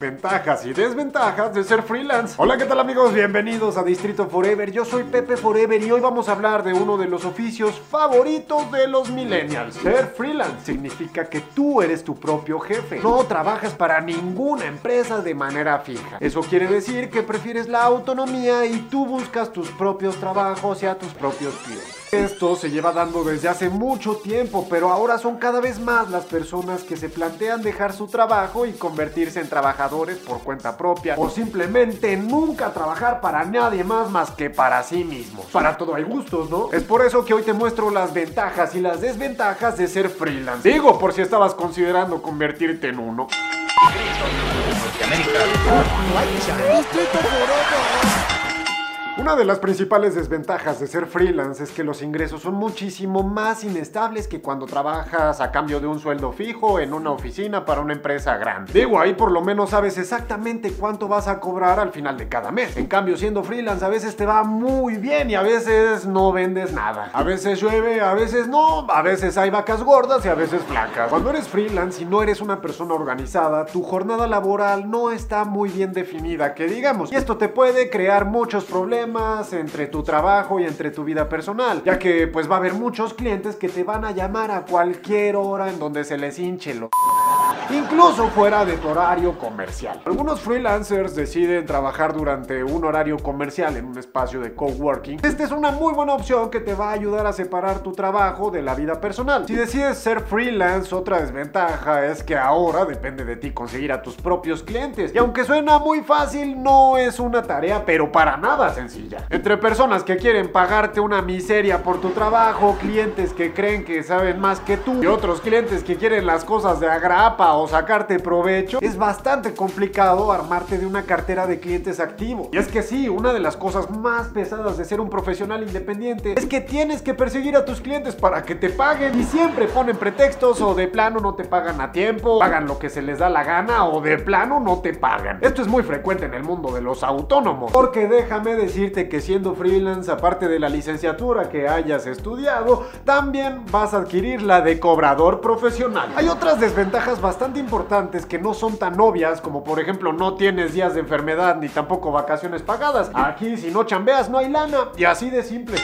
Ventajas y desventajas de ser freelance. Hola, ¿qué tal amigos? Bienvenidos a Distrito Forever. Yo soy Pepe Forever y hoy vamos a hablar de uno de los oficios favoritos de los millennials. Ser freelance significa que tú eres tu propio jefe. No trabajas para ninguna empresa de manera fija. Eso quiere decir que prefieres la autonomía y tú buscas tus propios trabajos y a tus propios clientes. Esto se lleva dando desde hace mucho tiempo, pero ahora son cada vez más las personas que se plantean dejar su trabajo y convertirse en trabajadores por cuenta propia o simplemente nunca trabajar para nadie más más que para sí mismos. Para todo hay gustos, ¿no? Es por eso que hoy te muestro las ventajas y las desventajas de ser freelance. Digo, por si estabas considerando convertirte en uno. Una de las principales desventajas de ser freelance es que los ingresos son muchísimo más inestables que cuando trabajas a cambio de un sueldo fijo en una oficina para una empresa grande. Digo, ahí por lo menos sabes exactamente cuánto vas a cobrar al final de cada mes. En cambio, siendo freelance a veces te va muy bien y a veces no vendes nada. A veces llueve, a veces no, a veces hay vacas gordas y a veces flacas. Cuando eres freelance y no eres una persona organizada, tu jornada laboral no está muy bien definida, que digamos, y esto te puede crear muchos problemas entre tu trabajo y entre tu vida personal, ya que pues va a haber muchos clientes que te van a llamar a cualquier hora en donde se les hinche lo incluso fuera de tu horario comercial. Algunos freelancers deciden trabajar durante un horario comercial en un espacio de coworking. Esta es una muy buena opción que te va a ayudar a separar tu trabajo de la vida personal. Si decides ser freelance, otra desventaja es que ahora depende de ti conseguir a tus propios clientes. Y aunque suena muy fácil, no es una tarea, pero para nada sencilla. Entre personas que quieren pagarte una miseria por tu trabajo, clientes que creen que saben más que tú y otros clientes que quieren las cosas de agrapa o sacarte provecho, es bastante complicado armarte de una cartera de clientes activo. Y es que sí, una de las cosas más pesadas de ser un profesional independiente es que tienes que perseguir a tus clientes para que te paguen y siempre ponen pretextos o de plano no te pagan a tiempo, pagan lo que se les da la gana o de plano no te pagan. Esto es muy frecuente en el mundo de los autónomos, porque déjame decirte que siendo freelance, aparte de la licenciatura que hayas estudiado, también vas a adquirir la de cobrador profesional. Hay otras desventajas bastante importantes que no son tan obvias, como por ejemplo no tienes días de enfermedad ni tampoco vacaciones pagadas. Aquí si no chambeas no hay lana y así de simple.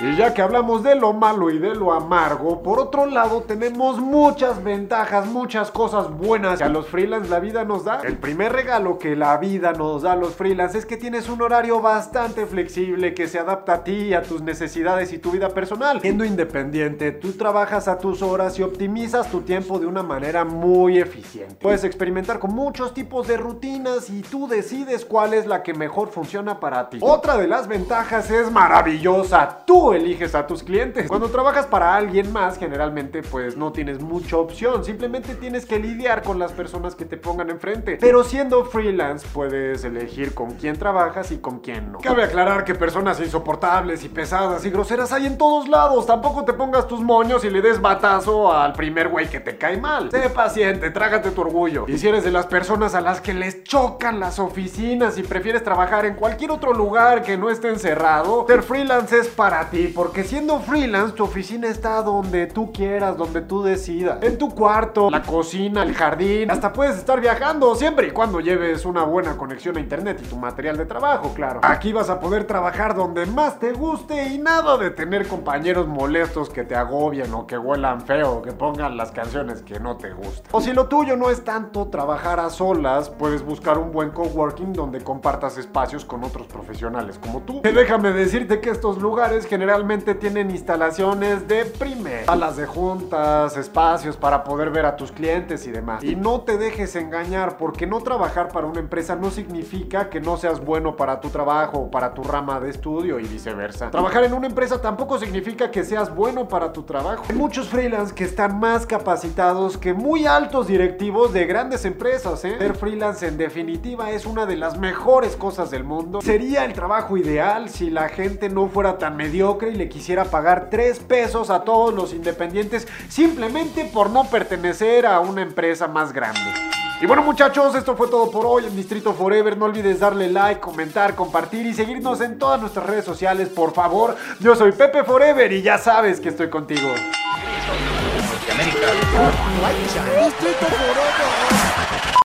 Y ya que hablamos de lo malo y de lo amargo, por otro lado tenemos muchas ventajas, muchas cosas buenas que a los freelance la vida nos da. El primer regalo que la vida nos da a los freelance es que tienes un horario bastante flexible que se adapta a ti, a tus necesidades y tu vida personal. Siendo independiente, tú trabajas a tus horas y optimizas tu tiempo de una manera muy eficiente. Puedes experimentar con muchos tipos de rutinas y tú decides cuál es la que mejor funciona para ti. Otra de las ventajas es maravillosa. Tú eliges a tus clientes. Cuando trabajas para alguien más, generalmente pues no tienes mucha opción, simplemente tienes que lidiar con las personas que te pongan enfrente. Pero siendo freelance puedes elegir con quién trabajas y con quién no. Cabe aclarar que personas insoportables y pesadas y groseras hay en todos lados. Tampoco te pongas tus moños y le des batazo al primer güey que te cae mal. Sé paciente, trágate tu orgullo. Y si eres de las personas a las que les chocan las oficinas y prefieres trabajar en cualquier otro lugar que no esté encerrado, ser freelance es para ti porque siendo freelance, tu oficina está donde tú quieras, donde tú decidas. En tu cuarto, la cocina, el jardín, hasta puedes estar viajando siempre y cuando lleves una buena conexión a internet y tu material de trabajo, claro. Aquí vas a poder trabajar donde más te guste y nada de tener compañeros molestos que te agobien o que huelan feo o que pongan las canciones que no te gustan. O si lo tuyo no es tanto trabajar a solas, puedes buscar un buen coworking donde compartas espacios con otros profesionales como tú. déjame decirte que estos lugares generan generalmente tienen instalaciones de primer, salas de juntas, espacios para poder ver a tus clientes y demás. Y no te dejes engañar porque no trabajar para una empresa no significa que no seas bueno para tu trabajo o para tu rama de estudio y viceversa. Trabajar en una empresa tampoco significa que seas bueno para tu trabajo. Hay muchos freelance que están más capacitados que muy altos directivos de grandes empresas. ¿eh? Ser freelance en definitiva es una de las mejores cosas del mundo. Sería el trabajo ideal si la gente no fuera tan mediocre y le quisiera pagar 3 pesos a todos los independientes simplemente por no pertenecer a una empresa más grande. Y bueno muchachos, esto fue todo por hoy en Distrito Forever. No olvides darle like, comentar, compartir y seguirnos en todas nuestras redes sociales, por favor. Yo soy Pepe Forever y ya sabes que estoy contigo. Distrito Forever.